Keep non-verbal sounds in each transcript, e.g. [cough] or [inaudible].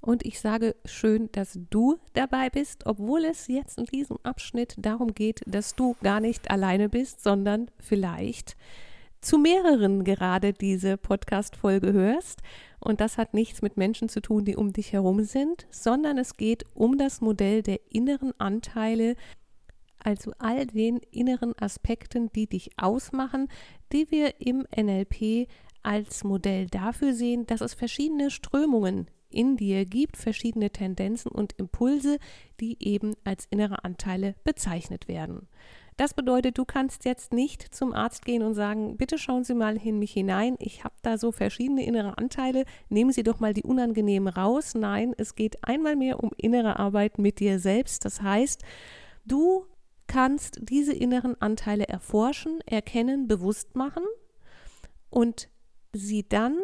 Und ich sage schön, dass du dabei bist, obwohl es jetzt in diesem Abschnitt darum geht, dass du gar nicht alleine bist, sondern vielleicht zu mehreren gerade diese Podcast-Folge hörst. Und das hat nichts mit Menschen zu tun, die um dich herum sind, sondern es geht um das Modell der inneren Anteile, also all den inneren Aspekten, die dich ausmachen, die wir im NLP als Modell dafür sehen, dass es verschiedene Strömungen in dir gibt, verschiedene Tendenzen und Impulse, die eben als innere Anteile bezeichnet werden. Das bedeutet, du kannst jetzt nicht zum Arzt gehen und sagen, bitte schauen Sie mal in mich hinein, ich habe da so verschiedene innere Anteile, nehmen Sie doch mal die unangenehmen raus. Nein, es geht einmal mehr um innere Arbeit mit dir selbst. Das heißt, du kannst diese inneren Anteile erforschen, erkennen, bewusst machen und sie dann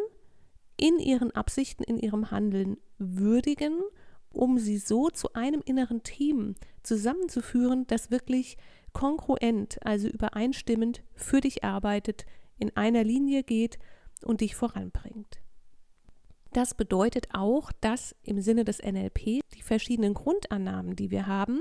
in ihren Absichten, in ihrem Handeln würdigen, um sie so zu einem inneren Team zusammenzuführen, das wirklich kongruent, also übereinstimmend für dich arbeitet, in einer Linie geht und dich voranbringt. Das bedeutet auch, dass im Sinne des NLP die verschiedenen Grundannahmen, die wir haben,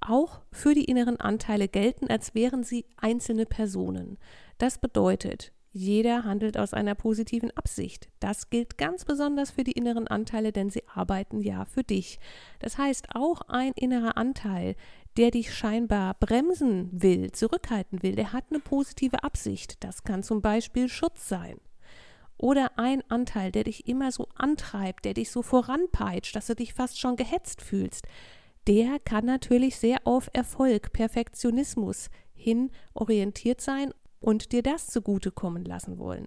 auch für die inneren Anteile gelten, als wären sie einzelne Personen. Das bedeutet, jeder handelt aus einer positiven Absicht. Das gilt ganz besonders für die inneren Anteile, denn sie arbeiten ja für dich. Das heißt, auch ein innerer Anteil, der dich scheinbar bremsen will, zurückhalten will, der hat eine positive Absicht. Das kann zum Beispiel Schutz sein. Oder ein Anteil, der dich immer so antreibt, der dich so voranpeitscht, dass du dich fast schon gehetzt fühlst, der kann natürlich sehr auf Erfolg, Perfektionismus hin orientiert sein und dir das zugutekommen lassen wollen.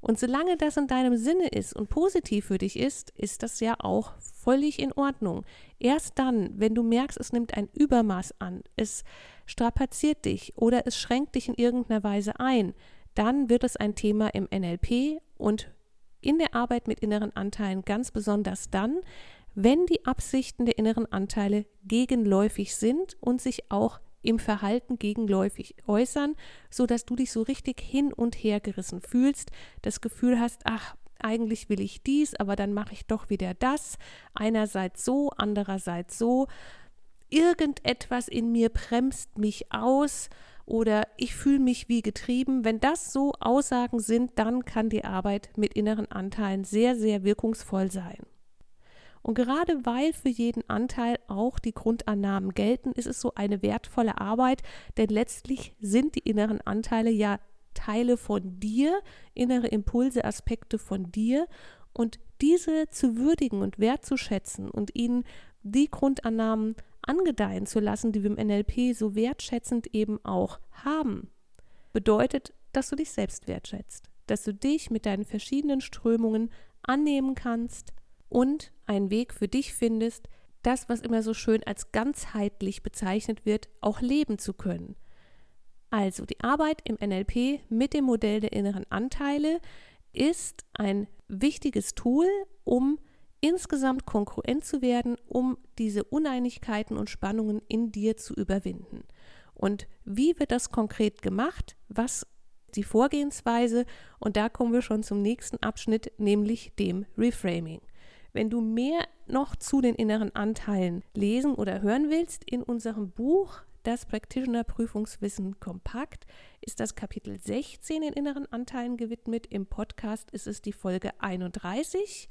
Und solange das in deinem Sinne ist und positiv für dich ist, ist das ja auch völlig in Ordnung. Erst dann, wenn du merkst, es nimmt ein Übermaß an, es strapaziert dich oder es schränkt dich in irgendeiner Weise ein, dann wird es ein Thema im NLP und in der Arbeit mit inneren Anteilen ganz besonders dann, wenn die Absichten der inneren Anteile gegenläufig sind und sich auch im Verhalten gegenläufig äußern, so dass du dich so richtig hin und her gerissen fühlst, das Gefühl hast, ach, eigentlich will ich dies, aber dann mache ich doch wieder das, einerseits so, andererseits so. Irgendetwas in mir bremst mich aus oder ich fühle mich wie getrieben. Wenn das so Aussagen sind, dann kann die Arbeit mit inneren Anteilen sehr, sehr wirkungsvoll sein. Und gerade weil für jeden Anteil auch die Grundannahmen gelten, ist es so eine wertvolle Arbeit, denn letztlich sind die inneren Anteile ja Teile von dir, innere Impulse, Aspekte von dir. Und diese zu würdigen und wertzuschätzen und ihnen die Grundannahmen angedeihen zu lassen, die wir im NLP so wertschätzend eben auch haben, bedeutet, dass du dich selbst wertschätzt, dass du dich mit deinen verschiedenen Strömungen annehmen kannst, und einen Weg für dich findest, das, was immer so schön als ganzheitlich bezeichnet wird, auch leben zu können. Also die Arbeit im NLP mit dem Modell der inneren Anteile ist ein wichtiges Tool, um insgesamt konkurrent zu werden, um diese Uneinigkeiten und Spannungen in dir zu überwinden. Und wie wird das konkret gemacht? Was die Vorgehensweise? Und da kommen wir schon zum nächsten Abschnitt, nämlich dem Reframing. Wenn du mehr noch zu den inneren Anteilen lesen oder hören willst, in unserem Buch Das Practitioner Prüfungswissen kompakt ist das Kapitel 16 den inneren Anteilen gewidmet. Im Podcast ist es die Folge 31.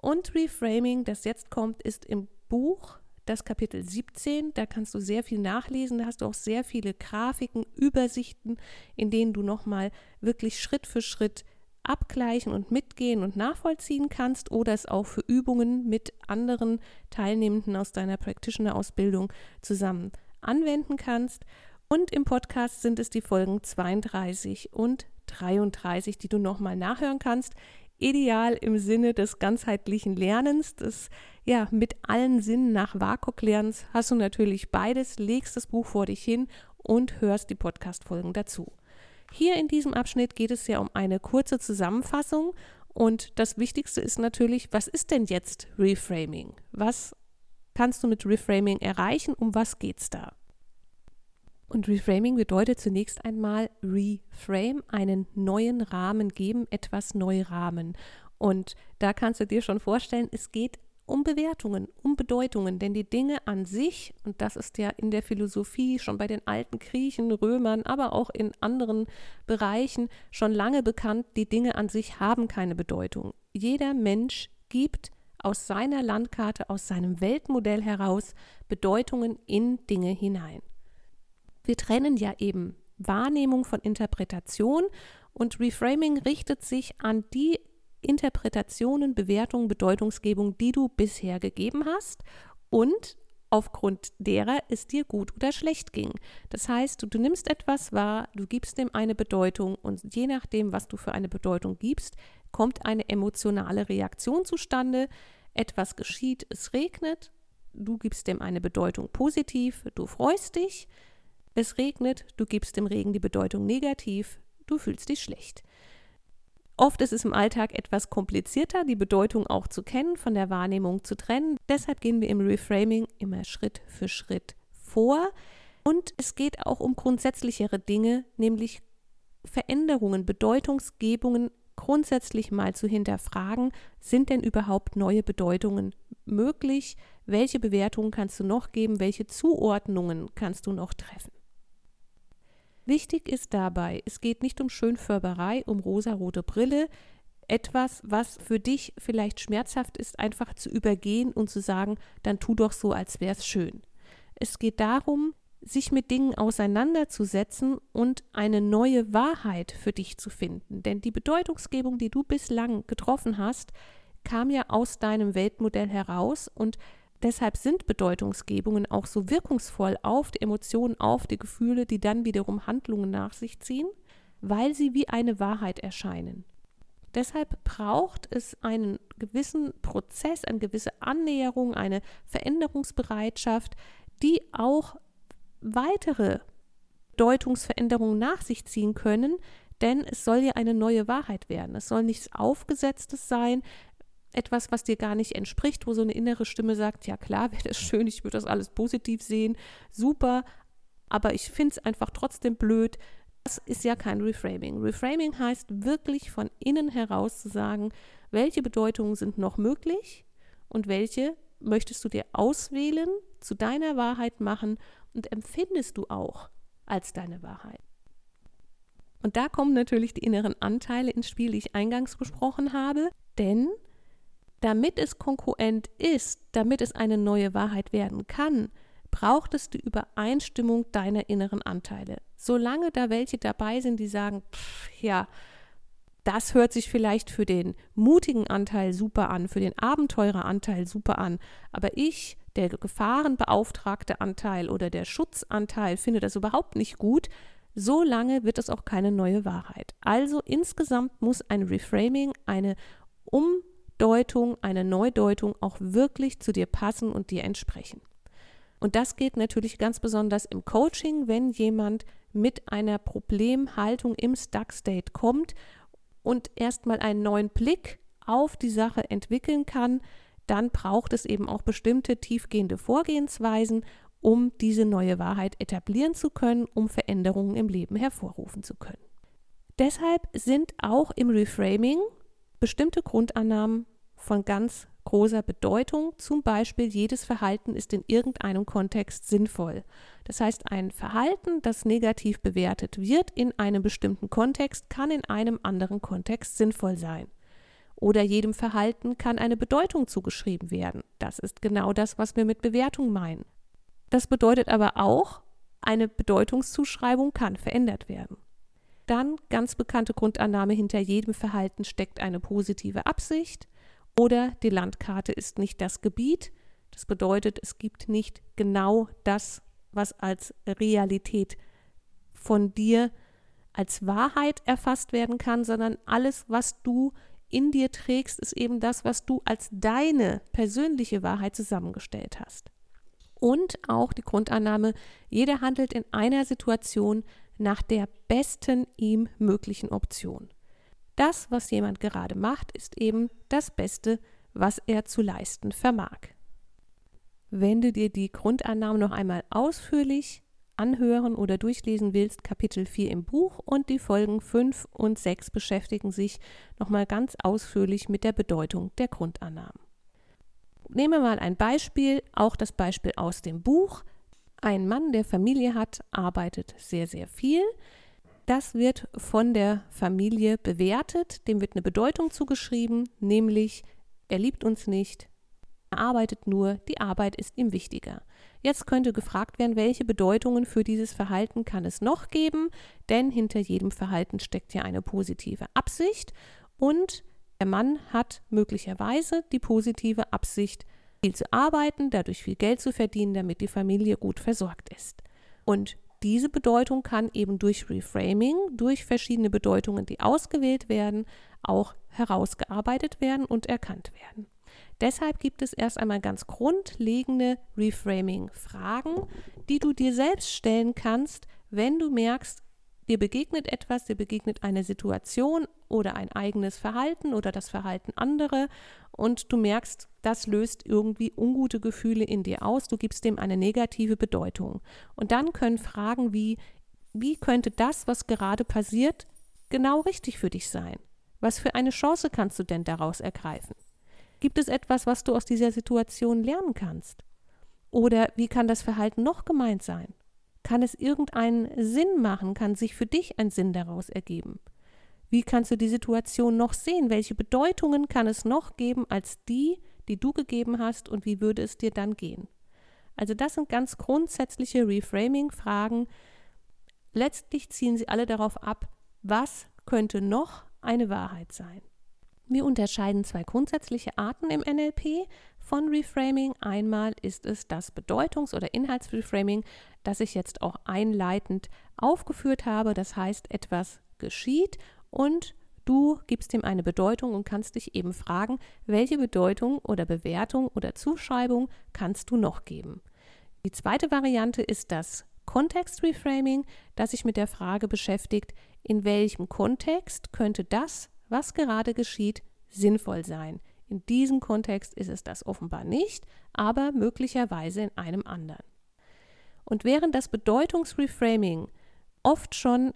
Und Reframing, das jetzt kommt, ist im Buch das Kapitel 17. Da kannst du sehr viel nachlesen. Da hast du auch sehr viele Grafiken, Übersichten, in denen du nochmal wirklich Schritt für Schritt abgleichen und mitgehen und nachvollziehen kannst oder es auch für Übungen mit anderen Teilnehmenden aus deiner Practitioner-Ausbildung zusammen anwenden kannst. Und im Podcast sind es die Folgen 32 und 33, die du nochmal nachhören kannst. ideal im Sinne des ganzheitlichen Lernens, des ja, mit allen Sinnen nach WAKOK lernens, hast du natürlich beides, legst das Buch vor dich hin und hörst die Podcast-Folgen dazu. Hier in diesem Abschnitt geht es ja um eine kurze Zusammenfassung und das Wichtigste ist natürlich, was ist denn jetzt Reframing? Was kannst du mit Reframing erreichen? Um was geht es da? Und Reframing bedeutet zunächst einmal Reframe, einen neuen Rahmen geben, etwas neu rahmen. Und da kannst du dir schon vorstellen, es geht um Bewertungen, um Bedeutungen, denn die Dinge an sich, und das ist ja in der Philosophie schon bei den alten Griechen, Römern, aber auch in anderen Bereichen schon lange bekannt, die Dinge an sich haben keine Bedeutung. Jeder Mensch gibt aus seiner Landkarte, aus seinem Weltmodell heraus Bedeutungen in Dinge hinein. Wir trennen ja eben Wahrnehmung von Interpretation und Reframing richtet sich an die Interpretationen, Bewertungen, Bedeutungsgebung, die du bisher gegeben hast und aufgrund derer es dir gut oder schlecht ging. Das heißt, du, du, nimmst etwas wahr, du gibst dem eine Bedeutung und je nachdem, was du für eine Bedeutung gibst, kommt eine emotionale Reaktion zustande. Etwas geschieht, es regnet, du gibst dem eine Bedeutung positiv, du freust dich. Es regnet, du gibst dem Regen die Bedeutung negativ, du fühlst dich schlecht. Oft ist es im Alltag etwas komplizierter, die Bedeutung auch zu kennen, von der Wahrnehmung zu trennen. Deshalb gehen wir im Reframing immer Schritt für Schritt vor. Und es geht auch um grundsätzlichere Dinge, nämlich Veränderungen, Bedeutungsgebungen grundsätzlich mal zu hinterfragen, sind denn überhaupt neue Bedeutungen möglich? Welche Bewertungen kannst du noch geben? Welche Zuordnungen kannst du noch treffen? Wichtig ist dabei, es geht nicht um Schönfärberei, um rosarote Brille, etwas, was für dich vielleicht schmerzhaft ist, einfach zu übergehen und zu sagen, dann tu doch so, als wäre es schön. Es geht darum, sich mit Dingen auseinanderzusetzen und eine neue Wahrheit für dich zu finden. Denn die Bedeutungsgebung, die du bislang getroffen hast, kam ja aus deinem Weltmodell heraus und Deshalb sind Bedeutungsgebungen auch so wirkungsvoll auf die Emotionen, auf die Gefühle, die dann wiederum Handlungen nach sich ziehen, weil sie wie eine Wahrheit erscheinen. Deshalb braucht es einen gewissen Prozess, eine gewisse Annäherung, eine Veränderungsbereitschaft, die auch weitere Deutungsveränderungen nach sich ziehen können, denn es soll ja eine neue Wahrheit werden. Es soll nichts Aufgesetztes sein, etwas, was dir gar nicht entspricht, wo so eine innere Stimme sagt, ja klar, [laughs] wäre das schön, ich würde das alles positiv sehen, super, aber ich finde es einfach trotzdem blöd. Das ist ja kein Reframing. Reframing heißt wirklich von innen heraus zu sagen, welche Bedeutungen sind noch möglich und welche möchtest du dir auswählen, zu deiner Wahrheit machen und empfindest du auch als deine Wahrheit. Und da kommen natürlich die inneren Anteile ins Spiel, die ich eingangs besprochen habe, denn damit es konkurrent ist, damit es eine neue Wahrheit werden kann, braucht es die Übereinstimmung deiner inneren Anteile. Solange da welche dabei sind, die sagen, pff, ja, das hört sich vielleicht für den mutigen Anteil super an, für den Abenteureranteil super an, aber ich, der gefahrenbeauftragte Anteil oder der Schutzanteil, finde das überhaupt nicht gut, so lange wird es auch keine neue Wahrheit. Also insgesamt muss ein Reframing, eine um Deutung, eine Neudeutung auch wirklich zu dir passen und dir entsprechen. Und das geht natürlich ganz besonders im Coaching, wenn jemand mit einer Problemhaltung im Stuck State kommt und erstmal einen neuen Blick auf die Sache entwickeln kann, dann braucht es eben auch bestimmte tiefgehende Vorgehensweisen, um diese neue Wahrheit etablieren zu können, um Veränderungen im Leben hervorrufen zu können. Deshalb sind auch im Reframing bestimmte Grundannahmen von ganz großer Bedeutung. Zum Beispiel, jedes Verhalten ist in irgendeinem Kontext sinnvoll. Das heißt, ein Verhalten, das negativ bewertet wird in einem bestimmten Kontext, kann in einem anderen Kontext sinnvoll sein. Oder jedem Verhalten kann eine Bedeutung zugeschrieben werden. Das ist genau das, was wir mit Bewertung meinen. Das bedeutet aber auch, eine Bedeutungszuschreibung kann verändert werden. Dann ganz bekannte Grundannahme, hinter jedem Verhalten steckt eine positive Absicht oder die Landkarte ist nicht das Gebiet. Das bedeutet, es gibt nicht genau das, was als Realität von dir als Wahrheit erfasst werden kann, sondern alles, was du in dir trägst, ist eben das, was du als deine persönliche Wahrheit zusammengestellt hast. Und auch die Grundannahme, jeder handelt in einer Situation nach der besten ihm möglichen Option. Das, was jemand gerade macht, ist eben das Beste, was er zu leisten vermag. Wenn du dir die Grundannahmen noch einmal ausführlich anhören oder durchlesen willst, Kapitel 4 im Buch und die Folgen 5 und 6 beschäftigen sich nochmal ganz ausführlich mit der Bedeutung der Grundannahmen. Nehmen wir mal ein Beispiel, auch das Beispiel aus dem Buch. Ein Mann, der Familie hat, arbeitet sehr, sehr viel. Das wird von der Familie bewertet, dem wird eine Bedeutung zugeschrieben, nämlich er liebt uns nicht, er arbeitet nur, die Arbeit ist ihm wichtiger. Jetzt könnte gefragt werden, welche Bedeutungen für dieses Verhalten kann es noch geben, denn hinter jedem Verhalten steckt ja eine positive Absicht und der Mann hat möglicherweise die positive Absicht, viel zu arbeiten, dadurch viel Geld zu verdienen, damit die Familie gut versorgt ist. Und diese Bedeutung kann eben durch Reframing, durch verschiedene Bedeutungen, die ausgewählt werden, auch herausgearbeitet werden und erkannt werden. Deshalb gibt es erst einmal ganz grundlegende Reframing-Fragen, die du dir selbst stellen kannst, wenn du merkst, dir begegnet etwas, dir begegnet eine Situation oder ein eigenes Verhalten oder das Verhalten anderer und du merkst, das löst irgendwie ungute Gefühle in dir aus, du gibst dem eine negative Bedeutung. Und dann können Fragen wie, wie könnte das, was gerade passiert, genau richtig für dich sein? Was für eine Chance kannst du denn daraus ergreifen? Gibt es etwas, was du aus dieser Situation lernen kannst? Oder wie kann das Verhalten noch gemeint sein? Kann es irgendeinen Sinn machen? Kann sich für dich ein Sinn daraus ergeben? Wie kannst du die Situation noch sehen? Welche Bedeutungen kann es noch geben als die, die du gegeben hast und wie würde es dir dann gehen? Also das sind ganz grundsätzliche Reframing-Fragen. Letztlich ziehen sie alle darauf ab, was könnte noch eine Wahrheit sein. Wir unterscheiden zwei grundsätzliche Arten im NLP von Reframing. Einmal ist es das Bedeutungs- oder Inhaltsreframing, das ich jetzt auch einleitend aufgeführt habe. Das heißt, etwas geschieht und du gibst ihm eine Bedeutung und kannst dich eben fragen, welche Bedeutung oder Bewertung oder Zuschreibung kannst du noch geben. Die zweite Variante ist das Kontext-Reframing, das sich mit der Frage beschäftigt, in welchem Kontext könnte das, was gerade geschieht, sinnvoll sein. In diesem Kontext ist es das offenbar nicht, aber möglicherweise in einem anderen. Und während das Bedeutungsreframing oft schon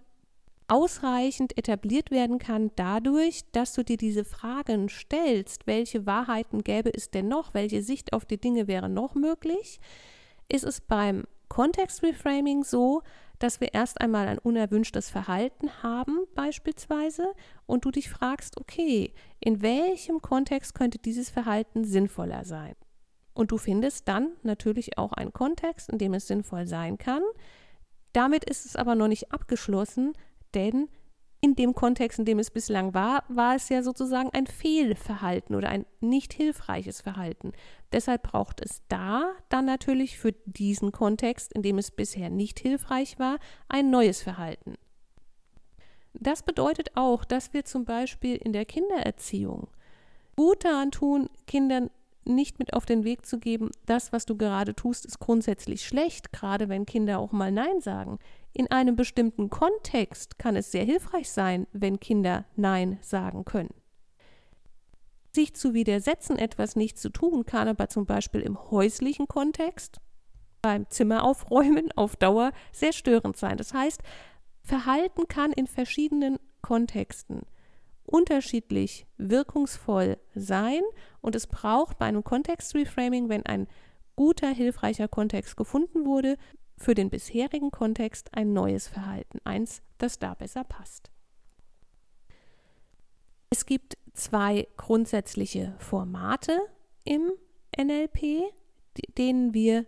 ausreichend etabliert werden kann dadurch, dass du dir diese Fragen stellst, welche Wahrheiten gäbe es denn noch, welche Sicht auf die Dinge wäre noch möglich, ist es beim Kontextreframing so, dass wir erst einmal ein unerwünschtes Verhalten haben beispielsweise und du dich fragst, okay, in welchem Kontext könnte dieses Verhalten sinnvoller sein? Und du findest dann natürlich auch einen Kontext, in dem es sinnvoll sein kann. Damit ist es aber noch nicht abgeschlossen, denn in dem Kontext, in dem es bislang war, war es ja sozusagen ein Fehlverhalten oder ein nicht hilfreiches Verhalten. Deshalb braucht es da dann natürlich für diesen Kontext, in dem es bisher nicht hilfreich war, ein neues Verhalten. Das bedeutet auch, dass wir zum Beispiel in der Kindererziehung gut daran tun, Kindern nicht mit auf den Weg zu geben, das, was du gerade tust, ist grundsätzlich schlecht, gerade wenn Kinder auch mal Nein sagen. In einem bestimmten Kontext kann es sehr hilfreich sein, wenn Kinder Nein sagen können. Sich zu widersetzen, etwas nicht zu tun, kann aber zum Beispiel im häuslichen Kontext, beim Zimmer aufräumen, [laughs] auf Dauer sehr störend sein. Das heißt, Verhalten kann in verschiedenen Kontexten unterschiedlich wirkungsvoll sein und es braucht bei einem Kontext-Reframing, wenn ein guter, hilfreicher Kontext gefunden wurde, für den bisherigen Kontext ein neues Verhalten, eins, das da besser passt. Es gibt zwei grundsätzliche Formate im NLP, denen wir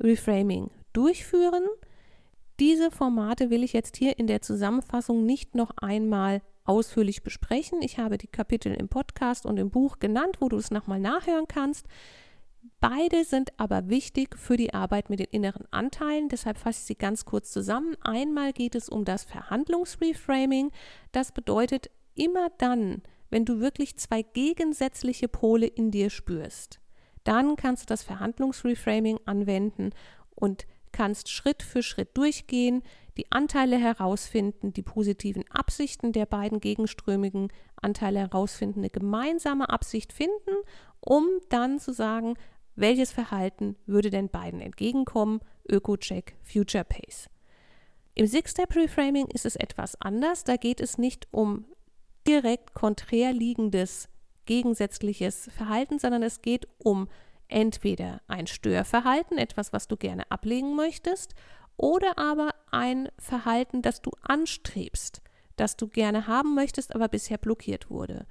Reframing durchführen. Diese Formate will ich jetzt hier in der Zusammenfassung nicht noch einmal ausführlich besprechen. Ich habe die Kapitel im Podcast und im Buch genannt, wo du es nochmal nachhören kannst. Beide sind aber wichtig für die Arbeit mit den inneren Anteilen, deshalb fasse ich sie ganz kurz zusammen. Einmal geht es um das Verhandlungsreframing. Das bedeutet, immer dann, wenn du wirklich zwei gegensätzliche Pole in dir spürst. Dann kannst du das Verhandlungsreframing anwenden und kannst Schritt für Schritt durchgehen, die Anteile herausfinden, die positiven Absichten der beiden gegenströmigen Anteile herausfinden, eine gemeinsame Absicht finden, um dann zu sagen, welches Verhalten würde denn beiden entgegenkommen, Öko-Check, Future Pace. Im Six-Step-Reframing ist es etwas anders, da geht es nicht um direkt konträr liegendes gegensätzliches Verhalten, sondern es geht um entweder ein Störverhalten, etwas, was du gerne ablegen möchtest, oder aber ein Verhalten, das du anstrebst, das du gerne haben möchtest, aber bisher blockiert wurde.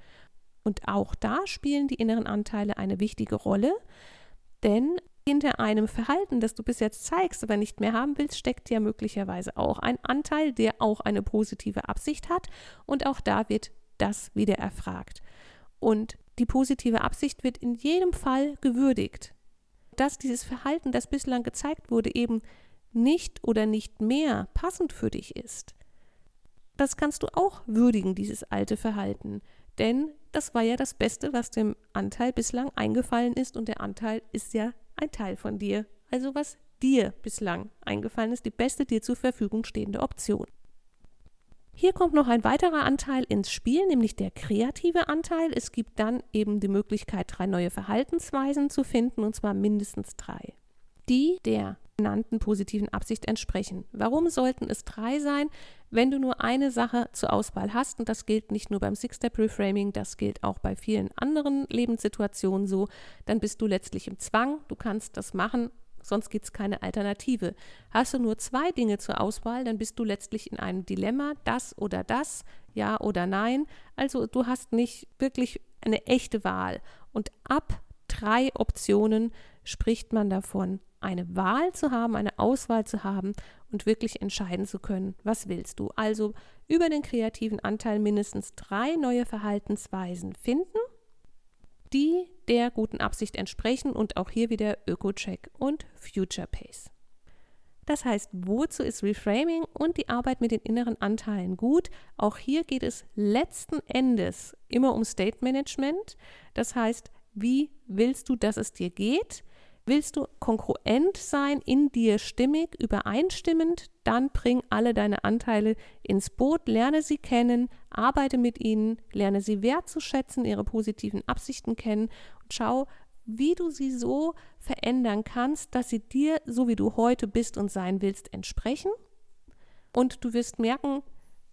Und auch da spielen die inneren Anteile eine wichtige Rolle, denn hinter einem Verhalten, das du bis jetzt zeigst, aber nicht mehr haben willst, steckt ja möglicherweise auch ein Anteil, der auch eine positive Absicht hat. Und auch da wird das wieder erfragt. Und die positive Absicht wird in jedem Fall gewürdigt. Dass dieses Verhalten, das bislang gezeigt wurde, eben nicht oder nicht mehr passend für dich ist, das kannst du auch würdigen, dieses alte Verhalten. Denn das war ja das Beste, was dem Anteil bislang eingefallen ist und der Anteil ist ja ein Teil von dir. Also was dir bislang eingefallen ist, die beste dir zur Verfügung stehende Option. Hier kommt noch ein weiterer Anteil ins Spiel, nämlich der kreative Anteil. Es gibt dann eben die Möglichkeit, drei neue Verhaltensweisen zu finden, und zwar mindestens drei, die der genannten positiven Absicht entsprechen. Warum sollten es drei sein, wenn du nur eine Sache zur Auswahl hast? Und das gilt nicht nur beim Six-Step-Reframing, das gilt auch bei vielen anderen Lebenssituationen so. Dann bist du letztlich im Zwang, du kannst das machen, sonst gibt es keine Alternative. Hast du nur zwei Dinge zur Auswahl, dann bist du letztlich in einem Dilemma, das oder das, ja oder nein. Also du hast nicht wirklich eine echte Wahl. Und ab drei Optionen spricht man davon, eine Wahl zu haben, eine Auswahl zu haben und wirklich entscheiden zu können, was willst du. Also über den kreativen Anteil mindestens drei neue Verhaltensweisen finden die der guten Absicht entsprechen und auch hier wieder Öko-Check und Future Pace. Das heißt, wozu ist Reframing und die Arbeit mit den inneren Anteilen gut? Auch hier geht es letzten Endes immer um State Management. Das heißt, wie willst du, dass es dir geht? Willst du kongruent sein, in dir stimmig, übereinstimmend, dann bring alle deine Anteile ins Boot, lerne sie kennen, arbeite mit ihnen, lerne sie wertzuschätzen, ihre positiven Absichten kennen und schau, wie du sie so verändern kannst, dass sie dir, so wie du heute bist und sein willst, entsprechen. Und du wirst merken,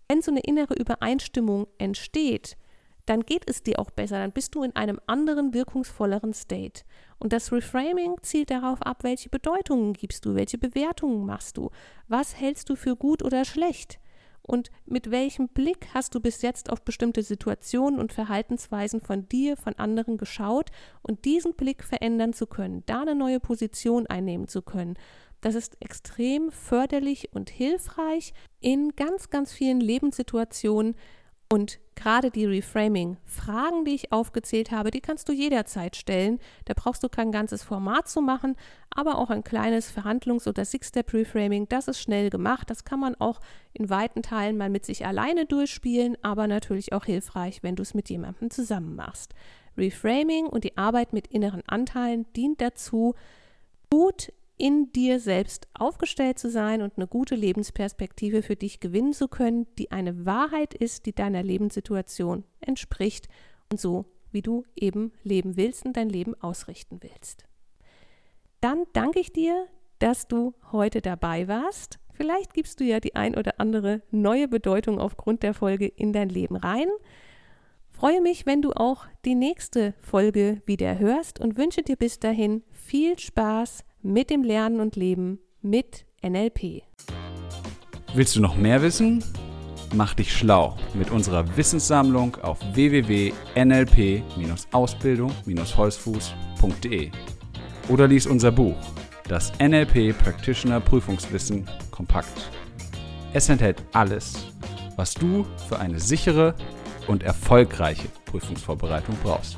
wenn so eine innere Übereinstimmung entsteht, dann geht es dir auch besser, dann bist du in einem anderen, wirkungsvolleren State. Und das Reframing zielt darauf ab, welche Bedeutungen gibst du, welche Bewertungen machst du, was hältst du für gut oder schlecht und mit welchem Blick hast du bis jetzt auf bestimmte Situationen und Verhaltensweisen von dir, von anderen geschaut und diesen Blick verändern zu können, da eine neue Position einnehmen zu können. Das ist extrem förderlich und hilfreich in ganz, ganz vielen Lebenssituationen, und gerade die Reframing-Fragen, die ich aufgezählt habe, die kannst du jederzeit stellen. Da brauchst du kein ganzes Format zu machen, aber auch ein kleines Verhandlungs- oder Six-Step-Reframing, das ist schnell gemacht. Das kann man auch in weiten Teilen mal mit sich alleine durchspielen, aber natürlich auch hilfreich, wenn du es mit jemandem zusammen machst. Reframing und die Arbeit mit inneren Anteilen dient dazu, gut in dir selbst aufgestellt zu sein und eine gute Lebensperspektive für dich gewinnen zu können, die eine Wahrheit ist, die deiner Lebenssituation entspricht und so, wie du eben leben willst und dein Leben ausrichten willst. Dann danke ich dir, dass du heute dabei warst. Vielleicht gibst du ja die ein oder andere neue Bedeutung aufgrund der Folge in dein Leben rein. Freue mich, wenn du auch die nächste Folge wieder hörst und wünsche dir bis dahin viel Spaß mit dem Lernen und Leben mit NLP. Willst du noch mehr wissen? Mach dich schlau mit unserer Wissenssammlung auf www.nlp-ausbildung-holzfuß.de oder lies unser Buch Das NLP Practitioner Prüfungswissen kompakt. Es enthält alles, was du für eine sichere und erfolgreiche Prüfungsvorbereitung brauchst.